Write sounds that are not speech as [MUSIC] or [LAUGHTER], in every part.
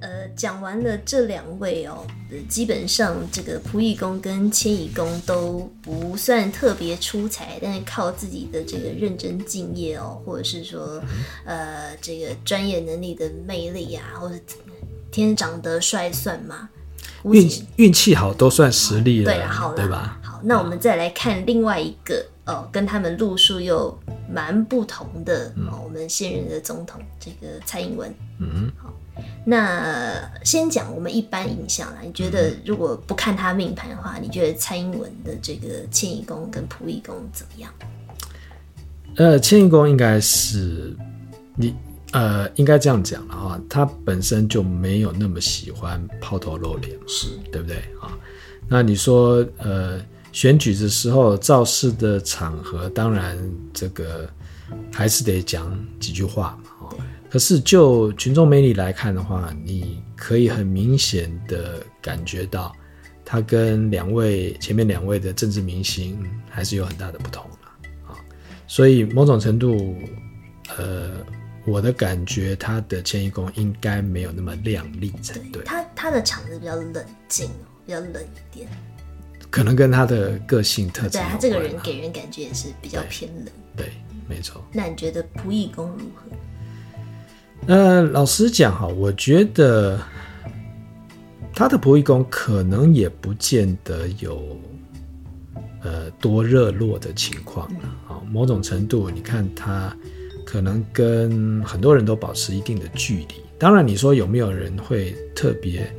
呃，讲完了这两位哦，基本上这个仆役工跟迁移工都不算特别出彩，但是靠自己的这个认真敬业哦，或者是说呃这个专业能力的魅力啊，或者天长得帅算吗？运运气好都算实力了，对啊，好了，对吧？好，那我们再来看另外一个哦，跟他们路数又蛮不同的、嗯、哦，我们现任的总统这个蔡英文，嗯，好。那先讲我们一般印象啦。你觉得如果不看他命盘的话，你觉得蔡英文的这个迁移宫跟仆役宫怎么样？呃，迁移宫应该是你呃，应该这样讲了哈，他本身就没有那么喜欢抛头露脸，是对不对啊？那你说呃，选举的时候造势的场合，当然这个还是得讲几句话嘛。可是就群众魅力来看的话，你可以很明显的感觉到，他跟两位前面两位的政治明星还是有很大的不同啊。所以某种程度，呃，我的感觉他的迁移宫应该没有那么亮丽才对。他他的场子比较冷静，比较冷一点，可能跟他的个性特质。对，他这个人给人感觉也是比较偏冷。对，对，没错。那你觉得仆役宫如何？呃，老实讲哈，我觉得他的仆役宫可能也不见得有呃多热络的情况啊。某种程度，你看他可能跟很多人都保持一定的距离。当然，你说有没有人会特别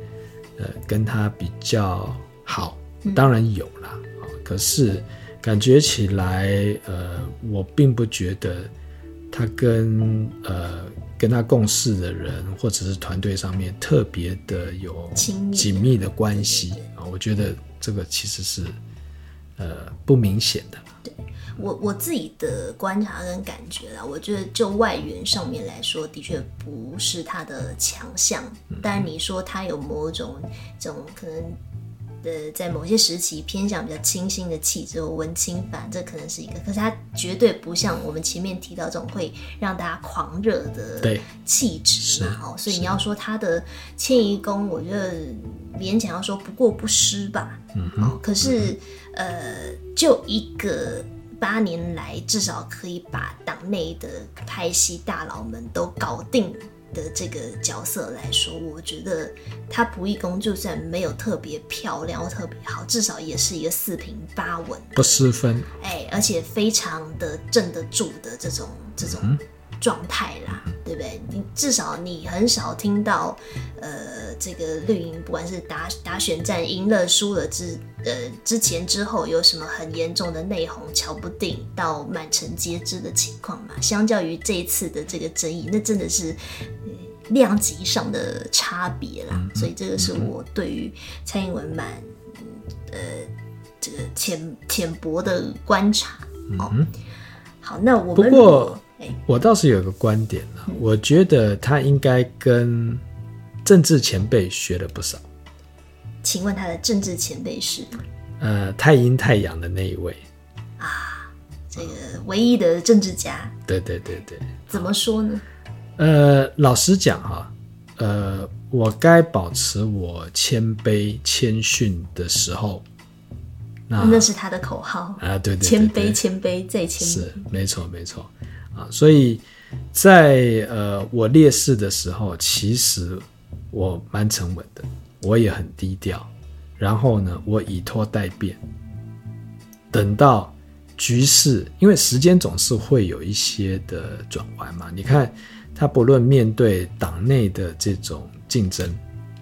呃跟他比较好？当然有啦。可是感觉起来，呃，我并不觉得他跟呃。跟他共事的人，或者是团队上面特别的有紧密的关系啊，我觉得这个其实是呃不明显的。对我我自己的观察跟感觉啦，我觉得就外援上面来说，的确不是他的强项。但你说他有某种这种可能。呃，在某些时期偏向比较清新的气质或文青范，这可能是一个。可是它绝对不像我们前面提到这种会让大家狂热的气质嘛。哦，所以你要说他的迁移宫，我觉得勉强要说不过不失吧。嗯，哦，可是呃，就一个八年来至少可以把党内的拍戏大佬们都搞定的这个角色来说，我觉得他仆役宫就算没有特别漂亮或特别好，至少也是一个四平八稳，不失分。哎，而且非常的镇得住的这种这种状态啦，嗯、对不对？你至少你很少听到，呃，这个绿营不管是打打选战赢了输了之呃之前之后有什么很严重的内讧、瞧不定到满城皆知的情况嘛？相较于这一次的这个争议，那真的是。量级上的差别啦，嗯、所以这个是我对于蔡英文蛮呃这个浅浅薄的观察。哦、嗯，好，那我们不过、欸、我倒是有个观点了，嗯、我觉得他应该跟政治前辈学了不少。请问他的政治前辈是？呃，太阴太阳的那一位啊，这个唯一的政治家。对对对对，怎么说呢？呃，老实讲哈，呃，我该保持我谦卑谦逊的时候，那那是他的口号啊，对对，对，谦卑谦卑再谦卑，是没错没错啊，所以在呃我劣势的时候，其实我蛮沉稳的，我也很低调，然后呢，我以拖待变，等到局势，因为时间总是会有一些的转弯嘛，你看。他不论面对党内的这种竞争，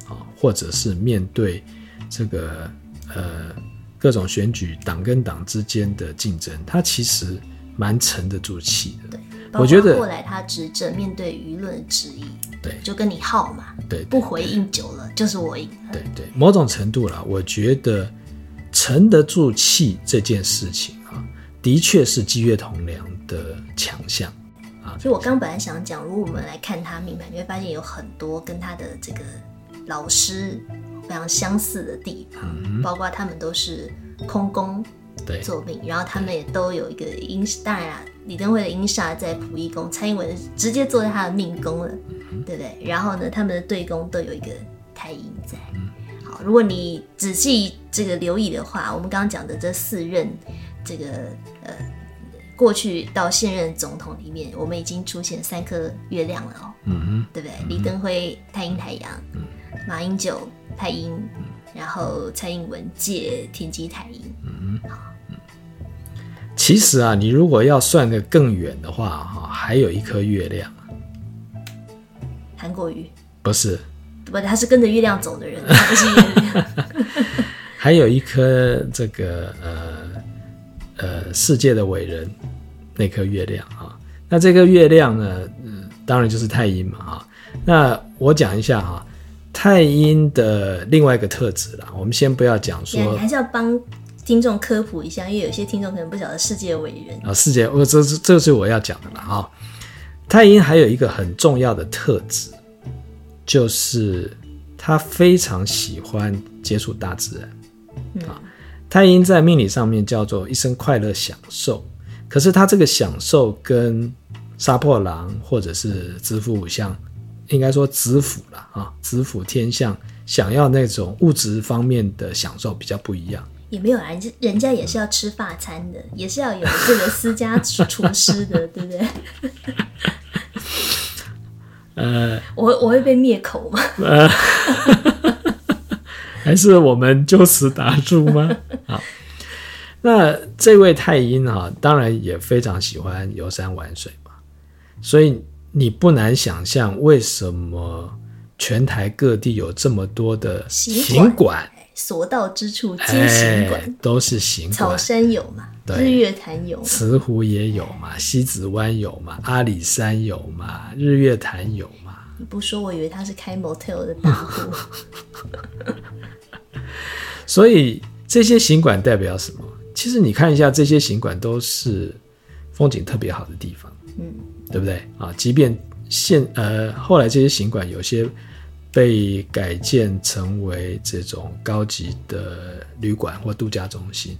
啊，或者是面对这个呃各种选举党跟党之间的竞争，他其实蛮沉得住气的。对，我觉得后来他执政面对舆论的质疑，对，就跟你耗嘛，对，对，对，不回应久了就是我赢。对对，某种程度啦，我觉得沉得住气这件事情啊，的确是积月同梁的强项。所以我刚本来想讲，如果我们来看他命盘，你会发现有很多跟他的这个老师非常相似的地方，嗯、包括他们都是空宫坐命，然后他们也都有一个阴，当然啦，李登辉的阴煞在溥仪宫，蔡英文直接坐在他的命宫了。对不对？然后呢，他们的对宫都有一个太阴在。好，如果你仔细这个留意的话，我们刚刚讲的这四任这个呃过去到现任总统里面，我们已经出现三颗月亮了哦，嗯，对不对？李登辉太阴太阳，马英九太阴，然后蔡英文借天机太阴，嗯哼，好。其实啊，你如果要算得更远的话，哈，还有一颗月亮。韩国瑜？不是，不，他是跟着月亮走的人，他不是月亮。[LAUGHS] 还有一颗这个呃呃世界的伟人，那颗月亮啊。那这个月亮呢，嗯，当然就是太阴嘛，哈。那我讲一下哈，太阴的另外一个特质啦。我们先不要讲说，你还是要帮。听众科普一下，因为有些听众可能不晓得世界伟人啊，世界，我这这这是我要讲的了啊。太阴还有一个很重要的特质，就是他非常喜欢接触大自然啊。嗯、太阴在命理上面叫做一生快乐享受，可是他这个享受跟杀破狼或者是子府五相，应该说子府了啊，子府天相想要那种物质方面的享受比较不一样。也没有啊，人人家也是要吃法餐的，也是要有这个私家厨 [LAUGHS] 师的，对不对？[LAUGHS] 呃，我我会被灭口吗？[LAUGHS] 呃，还是我们就此打住吗？好，那这位太阴啊，当然也非常喜欢游山玩水嘛，所以你不难想象为什么全台各地有这么多的行馆。所到之处皆行馆，欸，都是行馆。草山有嘛？对日月潭有，慈湖也有嘛？西子湾有嘛？阿里山有嘛？日月潭有嘛？你不说，我以为他是开 motel 的大户。[LAUGHS] 所以这些行馆代表什么？其实你看一下，这些行馆都是风景特别好的地方，嗯，对不对啊？即便现呃后来这些行馆有些。被改建成为这种高级的旅馆或度假中心，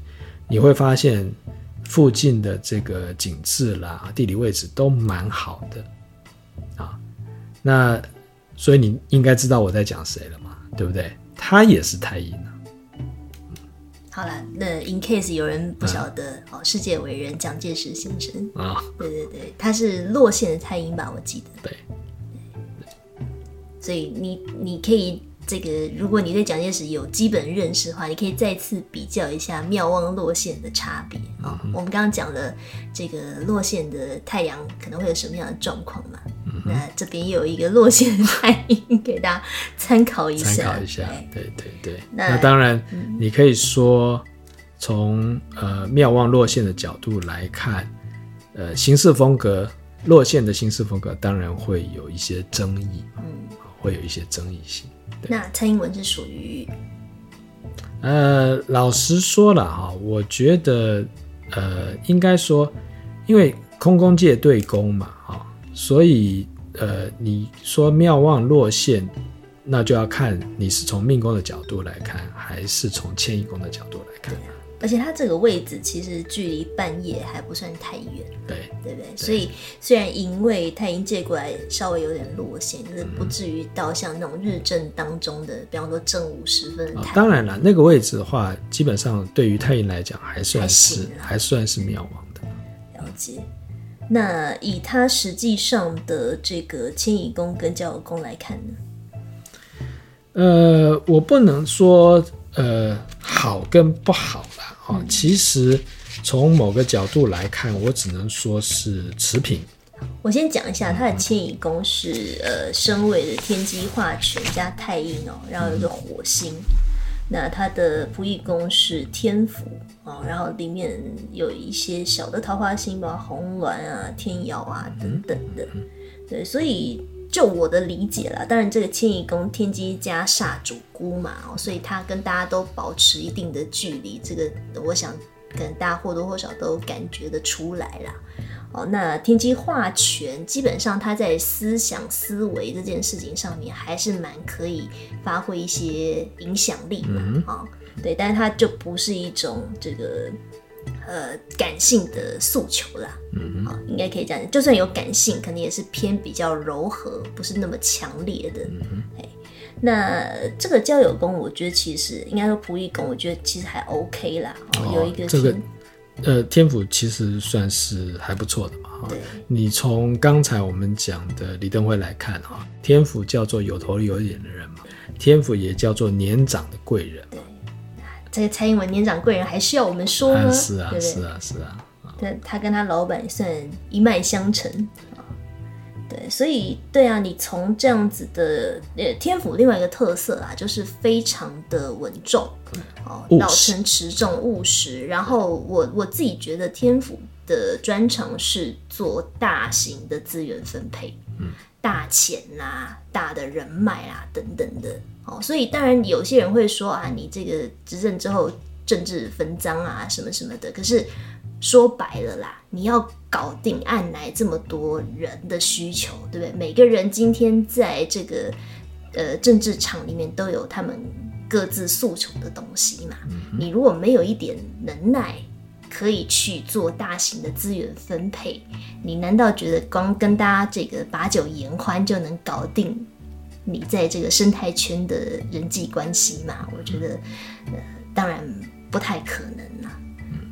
你会发现附近的这个景致啦、地理位置都蛮好的啊。那所以你应该知道我在讲谁了嘛，对不对？他也是太阴啊。好了，那 in case 有人不晓得，哦、嗯，世界伟人蒋介石先生啊，对对对，他是落线的蔡英吧？我记得。对。所以你你可以这个，如果你对蒋介石有基本认识的话，你可以再次比较一下妙望落线的差别啊。我们刚刚讲的这个落线的太阳可能会有什么样的状况嘛？嗯、那这边也有一个落线的太阴给大家参考一下。参考一下，对对对。那，那当然，你可以说从呃妙望落线的角度来看，呃行事风格落线的行事风格当然会有一些争议。嗯。会有一些争议性。那蔡英文是属于，呃，老实说了哈，我觉得，呃，应该说，因为空宫界对宫嘛，哈，所以，呃，你说妙望落陷，那就要看你是从命宫的角度来看，还是从迁移宫的角度来看。而且它这个位置其实距离半夜还不算太远，对对不对？对，所以虽然因为太阴借过来稍微有点落线，可是不至于到像那种日正当中的，比方说正午时分。当然了，那个位置的话，基本上对于太阴来讲还算是还，还算是渺茫的。了解。那以它实际上的这个迁移宫跟交友宫来看呢？呃，我不能说呃好跟不好。啊，其实从某个角度来看，我只能说是持平。我先讲一下，它的迁移宫是呃申位的天机化权加太阴哦，然后有个火星。嗯、那它的仆役宫是天府哦，然后里面有一些小的桃花星吧，红鸾啊、天姚啊等等的。对，所以就我的理解啦，当然这个迁移宫天机加煞主孤嘛，所以他跟大家都保持一定的距离，这个我想可能大家或多或少都感觉得出来啦。哦，那天机化权，基本上他在思想思维这件事情上面还是蛮可以发挥一些影响力嘛，啊、嗯，对，但是它就不是一种这个呃感性的诉求啦。嗯好，应该可以这样。就算有感性，可能也是偏比较柔和，不是那么强烈的。嗯哎，那这个交友宫，我觉得其实应该说仆役宫，我觉得其实还 OK 啦。哦，有一个这个呃天府其实算是还不错的嘛。对，你从刚才我们讲的李登辉来看哈，天府叫做有头有脸的人嘛，天府也叫做年长的贵人。对，这个蔡英文年长贵人还需要我们说吗？是啊，对对是啊，是啊。他他跟他老板算一脉相承。对，所以对啊，你从这样子的呃天府另外一个特色啊，就是非常的稳重，哦，老成持重务实。然后我我自己觉得天府的专长是做大型的资源分配，嗯，大钱啊、大的人脉啊等等的。哦，所以当然有些人会说啊，你这个执政之后政治分赃啊什么什么的，可是。说白了啦，你要搞定按来这么多人的需求，对不对？每个人今天在这个呃政治场里面都有他们各自诉求的东西嘛。嗯、你如果没有一点能耐，可以去做大型的资源分配，你难道觉得光跟大家这个把酒言欢就能搞定你在这个生态圈的人际关系吗？我觉得，呃，当然不太可能啦。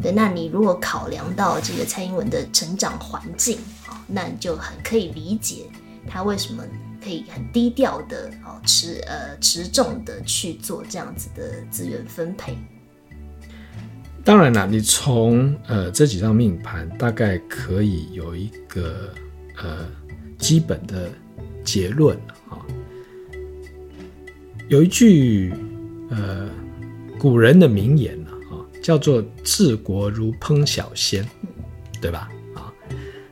对，那你如果考量到这个蔡英文的成长环境，那你就很可以理解他为什么可以很低调的哦持呃持重的去做这样子的资源分配。当然啦，你从呃这几张命盘大概可以有一个呃基本的结论啊。有一句呃古人的名言啊。叫做治国如烹小鲜，对吧？啊，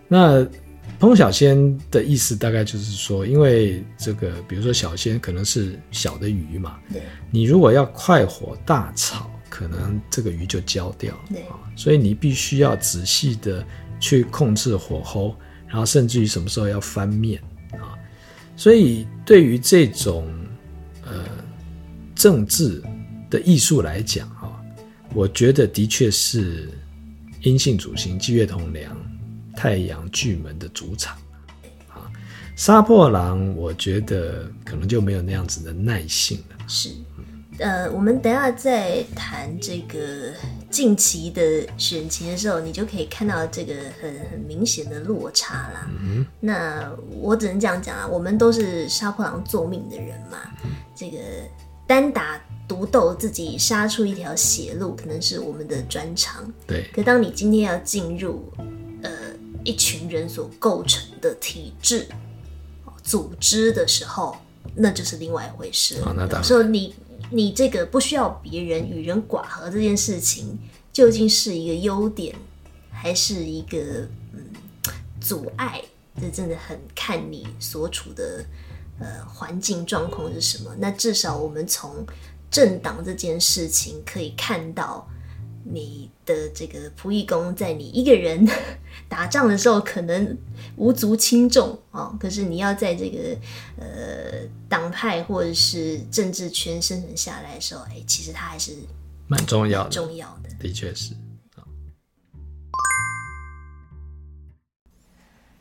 那烹小鲜的意思大概就是说，因为这个，比如说小鲜可能是小的鱼嘛，对，你如果要快火大炒，可能这个鱼就焦掉了，对啊，所以你必须要仔细的去控制火候，然后甚至于什么时候要翻面啊。所以对于这种呃政治的艺术来讲，我觉得的确是阴性主星机月同梁太阳巨门的主场啊，杀破狼，我觉得可能就没有那样子的耐性了。是，呃，我们等下再谈这个近期的选情的时候，你就可以看到这个很很明显的落差啦。嗯，那我只能这样讲啊，我们都是杀破狼做命的人嘛，嗯、这个单打。独斗自己杀出一条血路，可能是我们的专长。对。可当你今天要进入呃一群人所构成的体制、组织的时候，那就是另外一回事。哦，那当然。说你你这个不需要别人与人寡合这件事情，究竟是一个优点，还是一个嗯阻碍？这真的很看你所处的呃环境状况是什么。那至少我们从政党这件事情可以看到，你的这个仆役工在你一个人打仗的时候可能无足轻重啊，可是你要在这个呃党派或者是政治圈生存下来的时候，哎，其实它还是蛮重要的，重要的，的确是。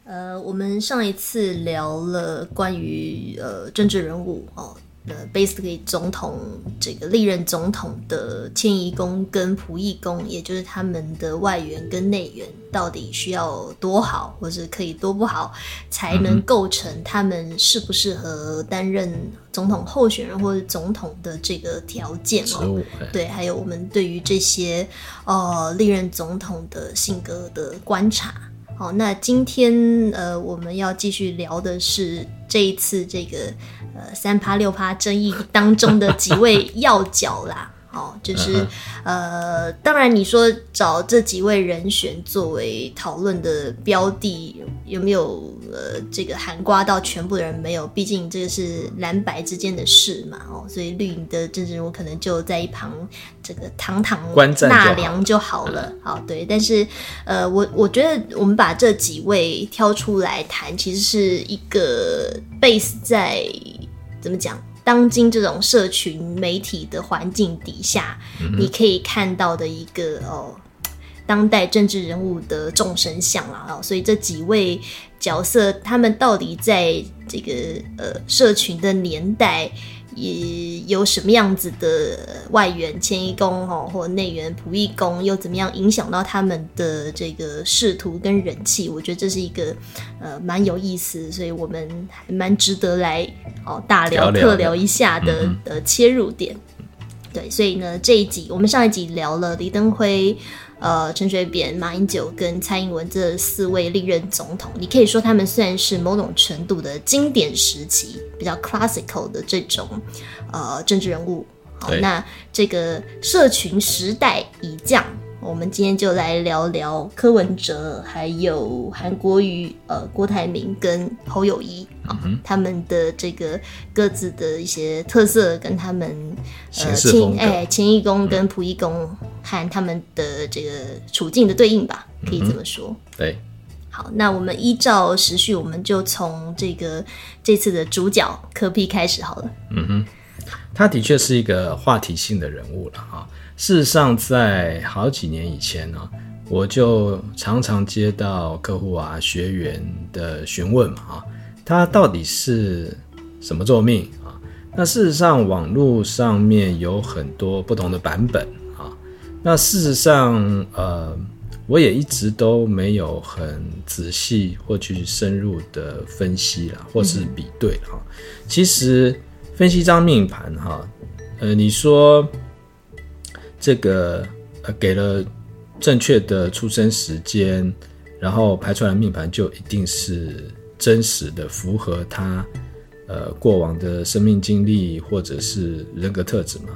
呃，我们上一次聊了关于呃政治人物哦。呃，basically 总统这个历任总统的迁移宫跟仆役宫，也就是他们的外援跟内援到底需要多好，或者可以多不好，才能构成他们适不适合担任总统候选人或者总统的这个条件哦。对，还有我们对于这些呃历任总统的性格的观察。好，那今天呃我们要继续聊的是这一次这个。呃，三趴六趴争议当中的几位要角啦，哦，就是呃，当然你说找这几位人选作为讨论的标的，有没有呃这个含瓜到全部的人？没有，毕竟这个是蓝白之间的事嘛，哦，所以绿营的政治人物可能就在一旁这个堂堂纳凉就好了。好，好，对，但是呃，我我觉得我们把这几位挑出来谈，其实是一个 base 在。怎么讲？当今这种社群媒体的环境底下，嗯、你可以看到的一个哦，当代政治人物的众生相啊，所以这几位角色，他们到底在这个呃社群的年代，也有什么样子的外援迁移宫哦，或内援仆役宫，又怎么样影响到他们的这个仕途跟人气？我觉得这是一个呃蛮有意思，所以我们还蛮值得来哦大聊特聊一下的的切入点。对，所以呢，这一集我们上一集聊了李登辉、呃陈水扁、马英九跟蔡英文这四位历任总统，你可以说他们虽然是某种程度的经典时期比较 classical 的这种呃政治人物。好，那这个社群时代已降。我们今天就来聊聊柯文哲，还有韩国瑜、呃郭台铭跟侯友谊啊，嗯、他们的这个各自的一些特色，跟他们呃秦哎迁移宫跟仆役宫和他们的这个处境的对应吧，可以这么说。嗯、对，好，那我们依照时序，我们就从这个这次的主角柯 P 开始好了。嗯哼，他的确是一个话题性的人物了哈。事实上，在好几年以前呢，我就常常接到客户啊、学员的询问嘛，啊，他到底是什么座命啊？那事实上，网络上面有很多不同的版本啊。那事实上，呃，我也一直都没有很仔细或去深入的分析啦，或是比对哈。其实分析一张命盘哈，呃，你说。这个呃，给了正确的出生时间，然后排出来的命盘就一定是真实的，符合他呃过往的生命经历或者是人格特质嘛？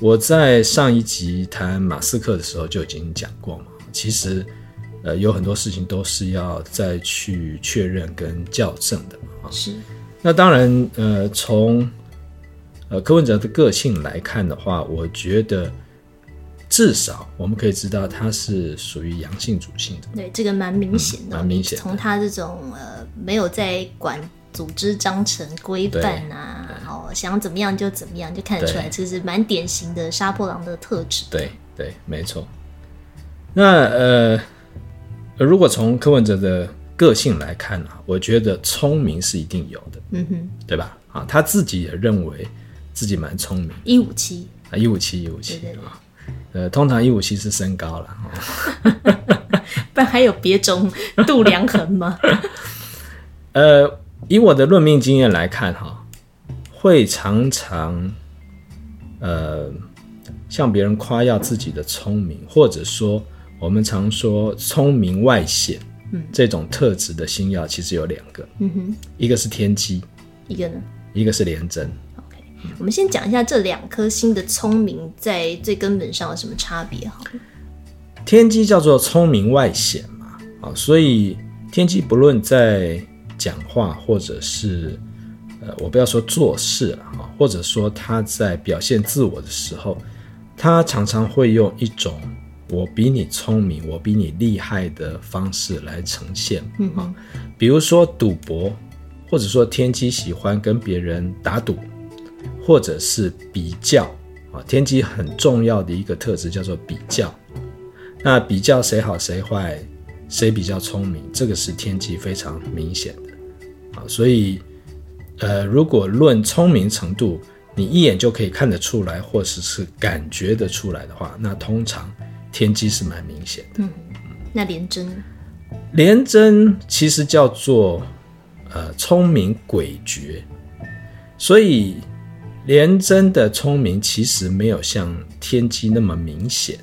我在上一集谈马斯克的时候就已经讲过嘛。其实呃有很多事情都是要再去确认跟校正的嘛。是。那当然呃从呃柯文哲的个性来看的话，我觉得。至少我们可以知道他是属于阳性主性的，对，这个蛮明显的，蛮、嗯、明显。从他这种呃没有在管组织章程规范啊，哦想怎么样就怎么样，就看得出来，这是蛮典型的杀破狼的特质。对对，没错。那呃，如果从柯文哲的个性来看啊，我觉得聪明是一定有的，嗯哼，对吧？啊，他自己也认为自己蛮聪明，一五七啊，一五七一五七啊。呃，通常一五七是身高了，[LAUGHS] 不然还有别种度量衡吗？[LAUGHS] 呃，以我的论命经验来看，哈，会常常呃向别人夸耀自己的聪明，或者说我们常说聪明外显，嗯，这种特质的星耀其实有两个，嗯哼，一个是天机，一个呢，一个是廉贞。我们先讲一下这两颗星的聪明在最根本上有什么差别哈？天机叫做聪明外显嘛，啊，所以天机不论在讲话或者是呃，我不要说做事了哈，或者说他在表现自我的时候，他常常会用一种我比你聪明，我比你厉害的方式来呈现啊，比如说赌博，或者说天机喜欢跟别人打赌。或者是比较啊，天机很重要的一个特质叫做比较。那比较谁好谁坏，谁比较聪明，这个是天机非常明显的啊。所以，呃，如果论聪明程度，你一眼就可以看得出来，或者是，是感觉得出来的话，那通常天机是蛮明显的。嗯，那廉贞？廉贞其实叫做呃聪明诡谲，所以。廉贞的聪明其实没有像天机那么明显，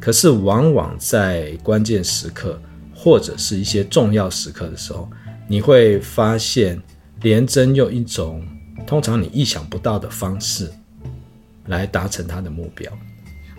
可是往往在关键时刻或者是一些重要时刻的时候，你会发现廉贞用一种通常你意想不到的方式来达成他的目标。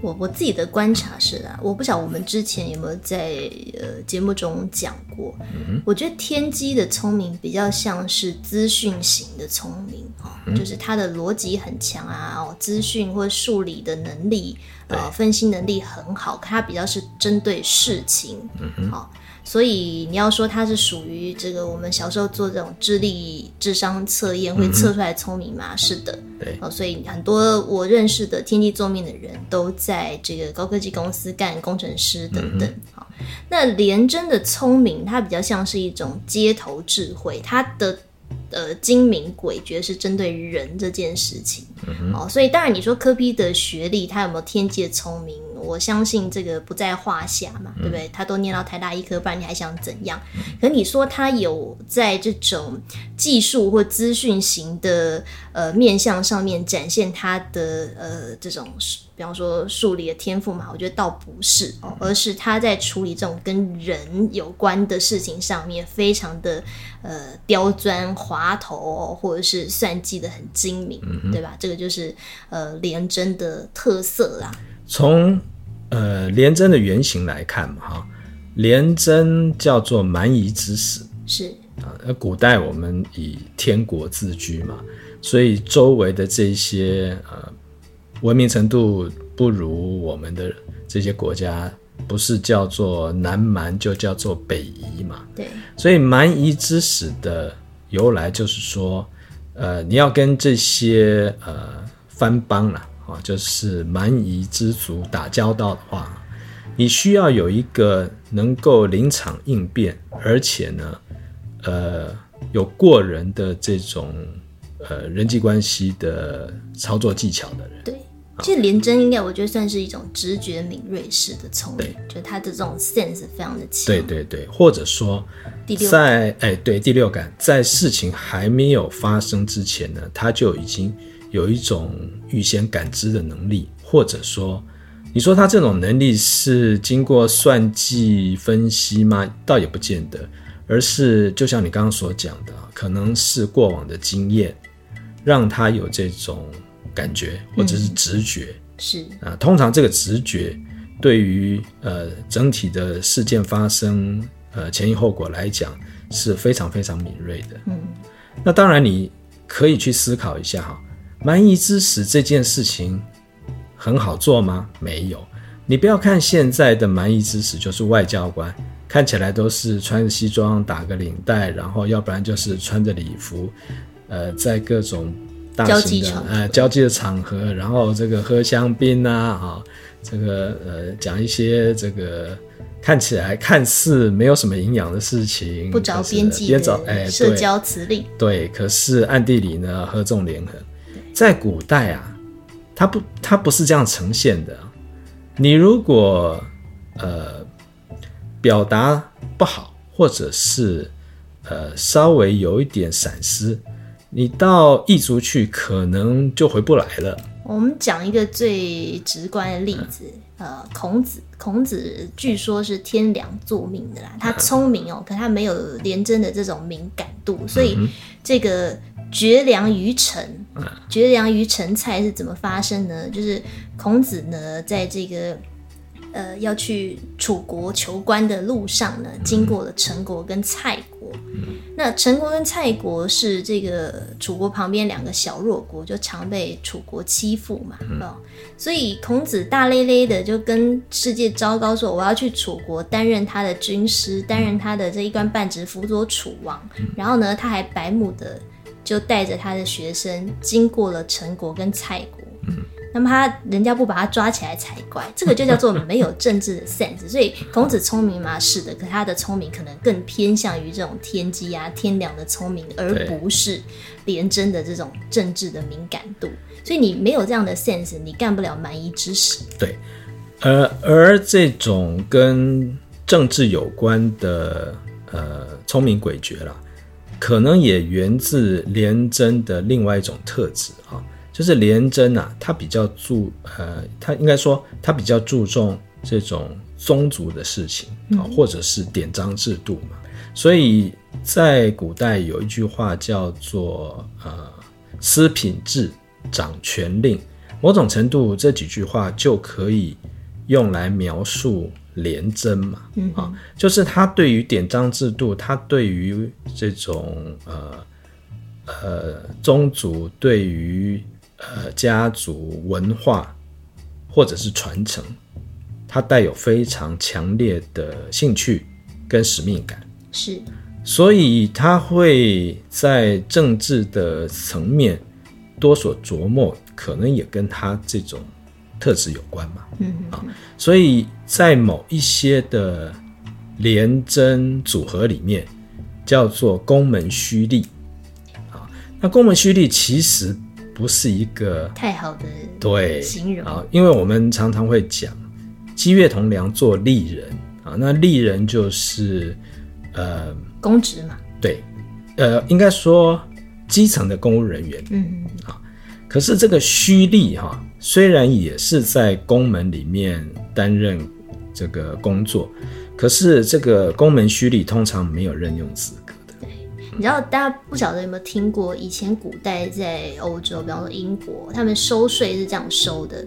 我我自己的观察是啊，我不晓得我们之前有没有在呃节目中讲过。嗯，我觉得天机的聪明比较像是资讯型的聪明哦，嗯，就是他的逻辑很强啊，哦，资讯或数理的能力，呃，分析能力很好，他比较是针对事情。好。所以你要说他是属于这个我们小时候做这种智力智商测验会测出来聪明吗？嗯、是的，对。哦，所以很多我认识的天机作命的人都在这个高科技公司干工程师等等。好、嗯，那廉贞的聪明，它比较像是一种街头智慧，它的。呃，精明诡谲是针对人这件事情，嗯、哦，所以当然你说科比的学历，他有没有天机的聪明？我相信这个不在话下嘛，嗯、对不对？他都念到台大医科，不然你还想怎样？嗯、可你说他有在这种技术或资讯型的呃面向上面展现他的呃这种，比方说数理的天赋嘛？我觉得倒不是哦，而是他在处理这种跟人有关的事情上面，非常的呃刁钻滑头、哦，或者是算计的很精明，嗯、对吧？这个就是呃廉贞的特色啦。从呃廉贞的原型来看嘛，哈，廉贞叫做蛮夷之始，是。啊，那古代我们以天国自居嘛，所以周围的这些呃文明程度不如我们的这些国家，不是叫做南蛮，就叫做北夷嘛，对，所以蛮夷之始的由来就是说，呃，你要跟这些呃番邦啦。就是蛮夷之族打交道的话，你需要有一个能够临场应变，而且呢，呃，有过人的这种呃人际关系的操作技巧的人。对，其实廉贞应该我觉得算是一种直觉敏锐式的聪明，就他的这种 sense 非常的强。对对对，或者说第六在哎对第六感，在事情还没有发生之前呢，他就已经。有一种预先感知的能力，或者说，你说他这种能力是经过算计分析吗？倒也不见得，而是就像你刚刚所讲的，可能是过往的经验让他有这种感觉，或者是直觉。嗯、是啊，通常这个直觉对于呃整体的事件发生呃前因后果来讲是非常非常敏锐的。嗯，那当然你可以去思考一下哈。蛮夷之始这件事情很好做吗？没有。你不要看现在的蛮夷之始，就是外交官，看起来都是穿着西装，打个领带，然后要不然就是穿着礼服，呃，在各种大型的呃交际的场合，然后这个喝香槟啊，啊、哦，这个呃讲一些这个看起来看似没有什么营养的事情，不着边际的社交辞令。对，可是暗地里呢，合纵连横。在古代啊，它不，它不是这样呈现的。你如果呃表达不好，或者是呃稍微有一点闪失，你到异族去可能就回不来了。我们讲一个最直观的例子，嗯、呃，孔子，孔子据说是天良作命的啦，他聪明哦，可他没有廉贞的这种敏感度，所以这个。绝粮于陈，绝粮于陈蔡是怎么发生呢？就是孔子呢，在这个呃要去楚国求官的路上呢，经过了陈国跟蔡国。那陈国跟蔡国是这个楚国旁边两个小弱国，就常被楚国欺负嘛，哦，所以孔子大咧咧的就跟世界昭告说：“我要去楚国担任他的军师，担任他的这一官半职，辅佐楚王。”然后呢，他还白目的。就带着他的学生经过了陈国跟蔡国，嗯，那么他人家不把他抓起来才怪，这个就叫做没有政治的 sense。所以孔子聪明吗？是的，可他的聪明可能更偏向于这种天机啊、天良的聪明，而不是廉贞的这种政治的敏感度。所以你没有这样的 sense，你干不了蛮夷之事。对，而而这种跟政治有关的呃聪明诡谲啦。可能也源自廉贞的另外一种特质啊，就是廉贞啊，他比较注呃，他应该说他比较注重这种宗族的事情啊，或者是典章制度嘛。所以在古代有一句话叫做呃“司品制，掌权令”，某种程度这几句话就可以用来描述。廉贞嘛，嗯、啊，就是他对于典章制度，他对于这种呃呃宗族，对于呃家族文化或者是传承，他带有非常强烈的兴趣跟使命感。是，所以他会在政治的层面多所琢磨，可能也跟他这种特质有关嘛。嗯哼啊，所以在某一些的廉贞组合里面，叫做宫门虚吏。啊，那宫门虚吏其实不是一个太好的对形容啊，因为我们常常会讲机月同梁做吏人啊，那吏人就是。呃，公职嘛，对，呃，应该说基层的公务人员，嗯啊，可是这个虚吏哈，虽然也是在宫门里面担任这个工作，可是这个公门虚吏通常没有任用资格的。对，你知道大家不晓得有没有听过，以前古代在欧洲，比方说英国，他们收税是这样收的，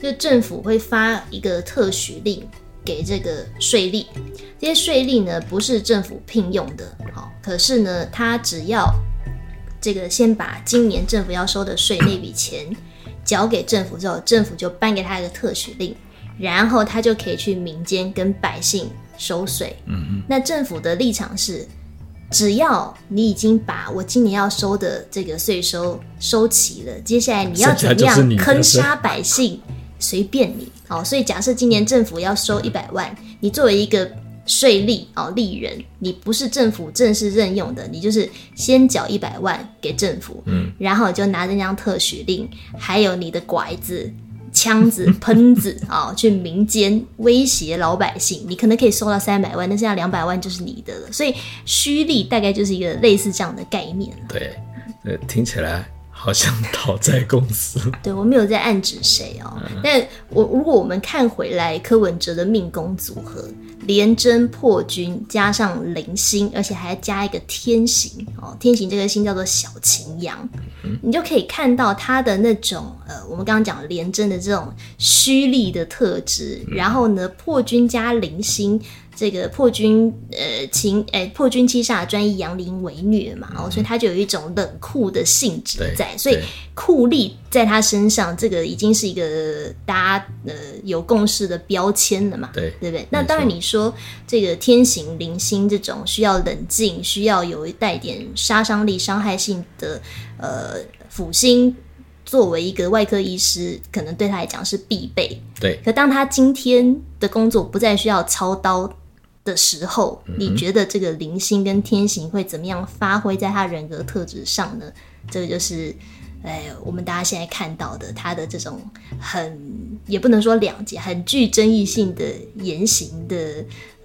就政府会发一个特许令。给这个税吏，这些税吏呢，不是政府聘用的，好，可是呢，他只要这个先把今年政府要收的税那笔钱缴给政府之后，政府就颁给他一个特许令，然后他就可以去民间跟百姓收税。嗯嗯，那政府的立场是，只要你已经把我今年要收的这个税收收齐了，接下来你要怎么样坑杀百姓？随便你，好，所以假设今年政府要收一百万，你作为一个税吏哦，吏人，你不是政府正式任用的，你就是先缴一百万给政府，嗯，然后就拿着那张特许令，还有你的拐子、枪子、[LAUGHS] 喷子啊、哦，去民间威胁老百姓，你可能可以收到三百万，那现在两百万就是你的了。所以虚力大概就是一个类似这样的概念。对，呃，听起来。好像讨债公司，[LAUGHS] 对，我没有在暗指谁哦。嗯、但我如果我们看回来柯文哲的命宫组合，廉贞破军加上零星，而且还加一个天行哦，天行这个星叫做小擎羊，嗯、你就可以看到他的那种呃，我们刚刚讲廉贞的这种虚力的特质，嗯、然后呢，破军加零星。这个破军呃情哎破军七煞专一阳陵为虐嘛，哦，所以他就有一种冷酷的性质在，所以酷吏在他身上，这个已经是一个大家呃有共识的标签了嘛，对对不对？那当然你说这个天行灵星这种需要冷静、需要有一带点杀伤力、伤害性的呃辅星，作为一个外科医师，可能对他来讲是必备。对，可当他今天的工作不再需要操刀。的时候，你觉得这个灵性跟天行会怎么样发挥在他人格特质上呢？这个就是，哎，我们大家现在看到的他的这种很也不能说两极，很具争议性的言行的、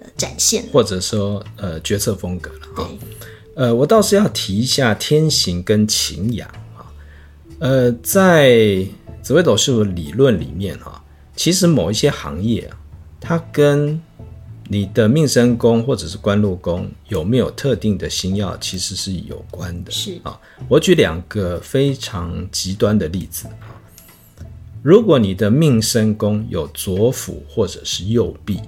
呃、展现，或者说呃决策风格了。对，呃，我倒是要提一下天行跟擎羊啊，呃，在紫微斗数理论里面哈，其实某一些行业啊，它跟你的命生宫或者是官禄宫有没有特定的星耀，其实是有关的。是啊，我举两个非常极端的例子啊。如果你的命生宫有左辅或者是右弼，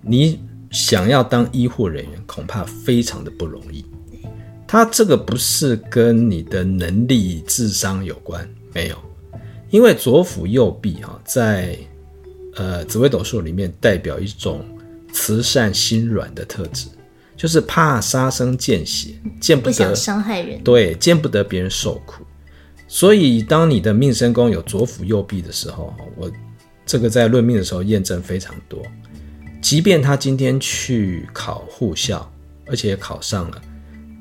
你想要当医护人员，恐怕非常的不容易。它这个不是跟你的能力、智商有关，没有，因为左辅右弼啊，在呃紫微斗数里面代表一种。慈善心软的特质，就是怕杀生见血，见不得不想伤害人，对，见不得别人受苦。所以，当你的命生宫有左辅右弼的时候，我这个在论命的时候验证非常多。即便他今天去考护校，而且也考上了，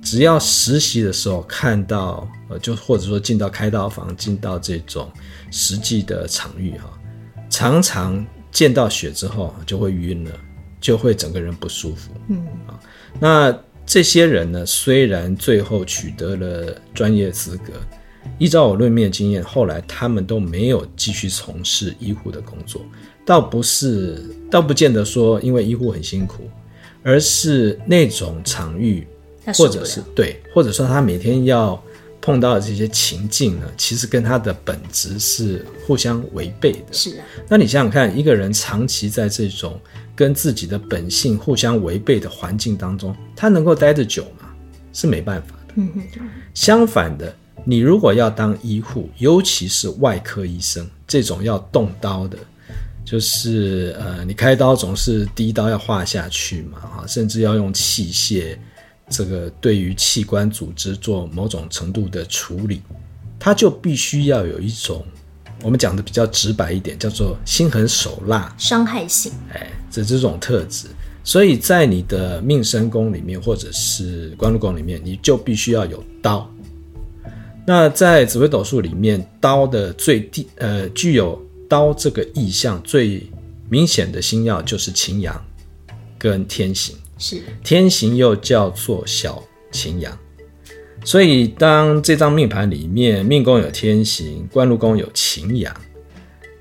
只要实习的时候看到，呃，就或者说进到开刀房，进到这种实际的场域哈，常常见到血之后就会晕了。就会整个人不舒服，嗯。啊，那这些人呢，虽然最后取得了专业资格，依照我论命的经验，后来他们都没有继续从事医护的工作，倒不是，倒不见得说因为医护很辛苦，而是那种场域，或者是对，或者说他每天要碰到的这些情境呢，其实跟他的本质是互相违背的。是啊，那你想想看，一个人长期在这种跟自己的本性互相违背的环境当中，他能够待得久吗？是没办法的。嗯哼。相反的，你如果要当医护，尤其是外科医生这种要动刀的，就是呃，你开刀总是第一刀要划下去嘛，哈，甚至要用器械，这个对于器官组织做某种程度的处理，它就必须要有一种我们讲的比较直白一点，叫做心狠手辣、伤害性，哎，这这种特质。所以在你的命生宫里面，或者是官禄宫里面，你就必须要有刀。那在紫微斗数里面，刀的最低呃，具有刀这个意象最明显的星曜就是擎羊跟天刑。是天行又叫做小擎羊。所以当这张命盘里面命宫有天行，官禄宫有擎羊，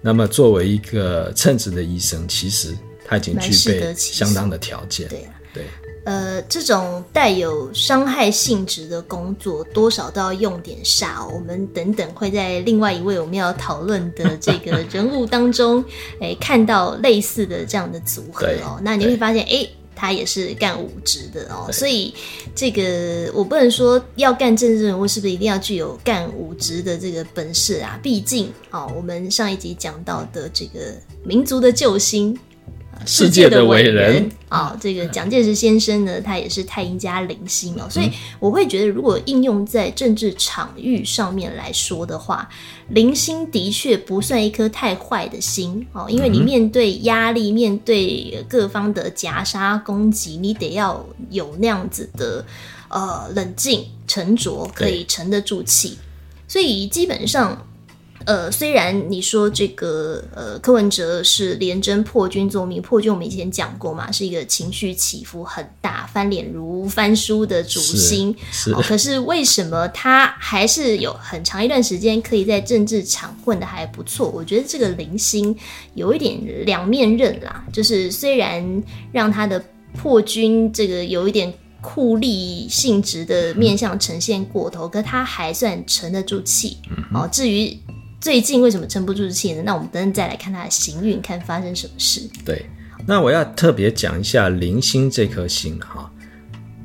那么作为一个称职的医生，其实。他已经具备相当的条件。对啊，对，呃，这种带有伤害性质的工作，多少都要用点煞。我们等等会在另外一位我们要讨论的这个人物当中，[LAUGHS] 哎，看到类似的这样的组合哦。那你会发现，哎，他也是干武职的哦。所以这个我不能说要干政治人物是不是一定要具有干武职的这个本事啊？毕竟哦，我们上一集讲到的这个民族的救星。世界的伟人啊、哦，这个蒋介石先生呢，他也是太阴加零星哦，所以我会觉得，如果应用在政治场域上面来说的话，零星的确不算一颗太坏的心哦，因为你面对压力，面对各方的夹杀攻击，你得要有那样子的呃冷静沉着，可以沉得住气，所以基本上。呃，虽然你说这个呃柯文哲是廉贞破军作命，破军我们以前讲过嘛，是一个情绪起伏很大、翻脸如翻书的主星。是，是。哦，可是为什么他还是有很长一段时间可以在政治场混得还不错？我觉得这个零星有一点两面刃啦，就是虽然让他的破军这个有一点酷吏性质的面相呈现过头，嗯、可他还算沉得住气。嗯、哦，至于。最近为什么撑不住气呢？那我们等等再来看他的行运，看发生什么事。对，那我要特别讲一下零星这颗星哈，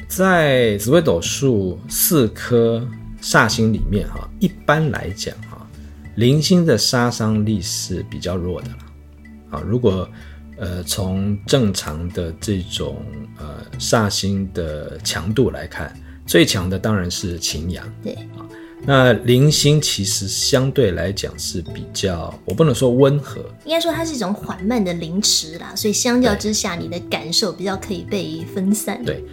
在紫微斗数四颗煞星里面哈，一般来讲哈，零星的杀伤力是比较弱的了。啊，如果呃从正常的这种呃煞星的强度来看，最强的当然是擎羊。对啊。那零星其实相对来讲是比较，我不能说温和，应该说它是一种缓慢的凌迟啦，所以相较之下，你的感受比较可以被分散。对，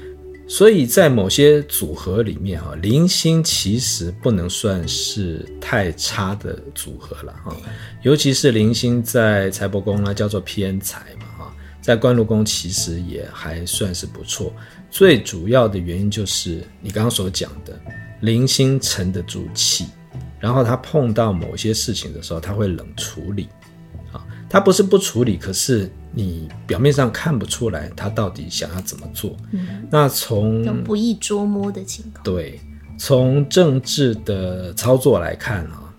所以在某些组合里面哈，零星其实不能算是太差的组合了哈，尤其是零星在财帛宫呢，叫做偏财嘛哈，在官禄宫其实也还算是不错。最主要的原因就是你刚刚所讲的。铃星沉得住气，然后他碰到某些事情的时候，他会冷处理，啊，他不是不处理，可是你表面上看不出来他到底想要怎么做。嗯，那从不易捉摸的情况，对，从政治的操作来看啊，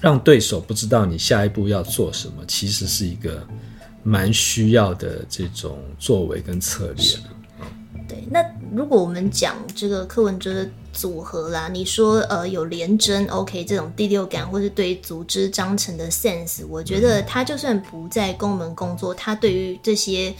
让对手不知道你下一步要做什么，其实是一个蛮需要的这种作为跟策略。对，那如果我们讲这个柯文哲的。组合啦，你说呃有廉贞，OK，这种第六感或是对组织章程的 sense，我觉得他就算不在公门工作，他对于这些。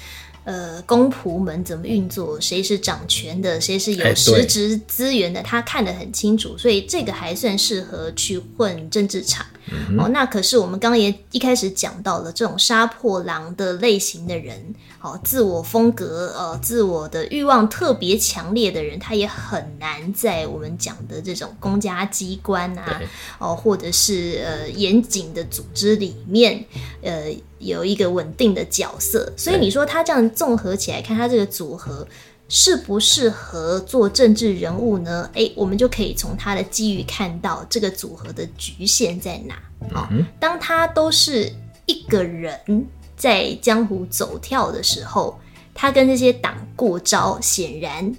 呃，公仆们怎么运作？谁是掌权的？谁是有实职资源的？他看得很清楚，所以这个还算适合去混政治场。嗯、哦，那可是我们刚刚也一开始讲到了这种杀破狼的类型的人，哦，自我风格呃，自我的欲望特别强烈的人，他也很难在我们讲的这种公家机关啊，哦，或者是呃严谨的组织里面，呃。有一个稳定的角色，所以你说他这样综合起来看，他这个组合适不适合做政治人物呢？诶，我们就可以从他的机遇看到这个组合的局限在哪。好，当他都是一个人在江湖走跳的时候，他跟这些党过招，显然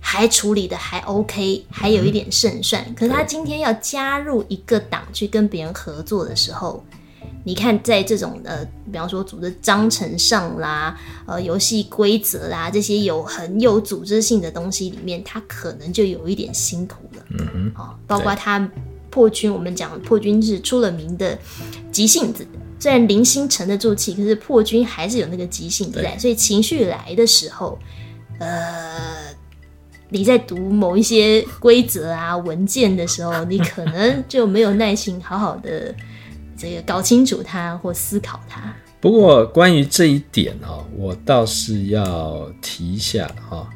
还处理的还 OK，还有一点胜算。可是他今天要加入一个党去跟别人合作的时候，你看，在这种呃，比方说组织章程上啦，呃，游戏规则啦，这些有很有组织性的东西里面，他可能就有一点辛苦了。嗯哼，啊，包括他破军，我们讲破军是出了名的急性子，虽然零星沉得住气，可是破军还是有那个急性在，所以情绪来的时候，呃，你在读某一些规则啊文件的时候，[LAUGHS] 你可能就没有耐心好好的这个搞清楚它或思考它。不过关于这一点啊，我倒是要提一下哈，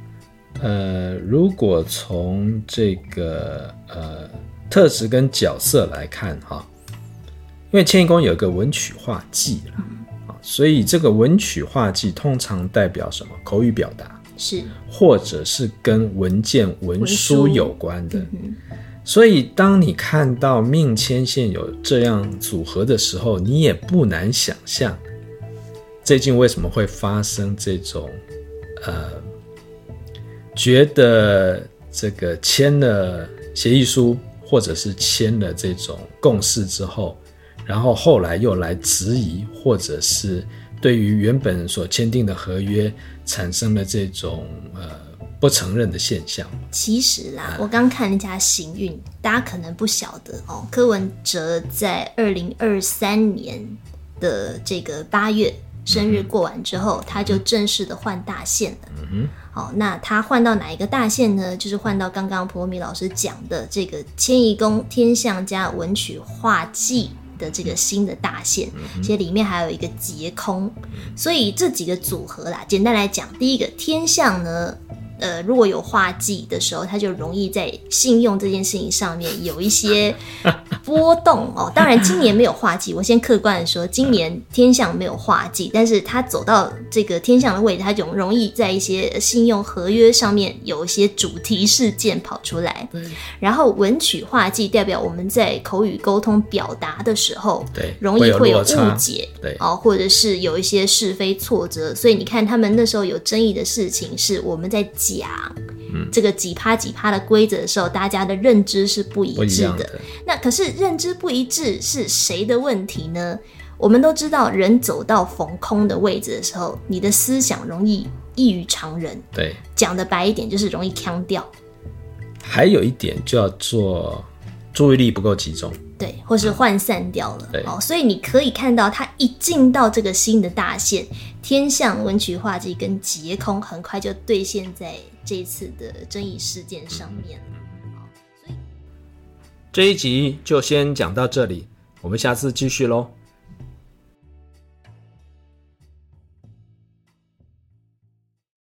呃，如果从这个呃特质跟角色来看哈。因为迁移宫有一个文曲化忌了，啊，所以这个文曲化忌通常代表什么？口语表达是，或者是跟文件文书有关的。嗯、所以当你看到命迁线有这样组合的时候，你也不难想象，最近为什么会发生这种，呃，觉得这个签了协议书，或者是签了这种共识之后。然后后来又来质疑，或者是对于原本所签订的合约产生了这种呃不承认的现象。其实啦，我刚看人家行运，大家可能不晓得哦。柯文哲在二零二三年的这个八月生日过完之后，嗯、他就正式的换大线了。嗯哼。好，那他换到哪一个大线呢？就是换到刚刚普罗米老师讲的这个迁移宫天象加文曲化忌。的这个新的大线，其实里面还有一个劫空，所以这几个组合啦，简单来讲，第一个天象呢，呃，如果有化忌的时候，它就容易在信用这件事情上面有一些。波动哦，当然今年没有化忌，我先客观的说，今年天象没有化忌，但是他走到这个天象的位置，他就容易在一些信用合约上面有一些主题事件跑出来。嗯，然后文曲化忌代表我们在口语沟通表达的时候，对，容易会有误解，对，哦，或者是有一些是非挫折，所以你看他们那时候有争议的事情，是我们在讲。这个几趴几趴的规则的时候，大家的认知是不一致的。的那可是认知不一致是谁的问题呢？我们都知道，人走到逢空的位置的时候，你的思想容易异于常人。对，讲的白一点就是容易腔掉。还有一点叫做注意力不够集中，对，或是涣散掉了。对，哦，所以你可以看到，他一进到这个新的大限，天象文曲化忌跟劫空，很快就兑现在。这次的争议事件上面，这一集就先讲到这里，我们下次继续喽。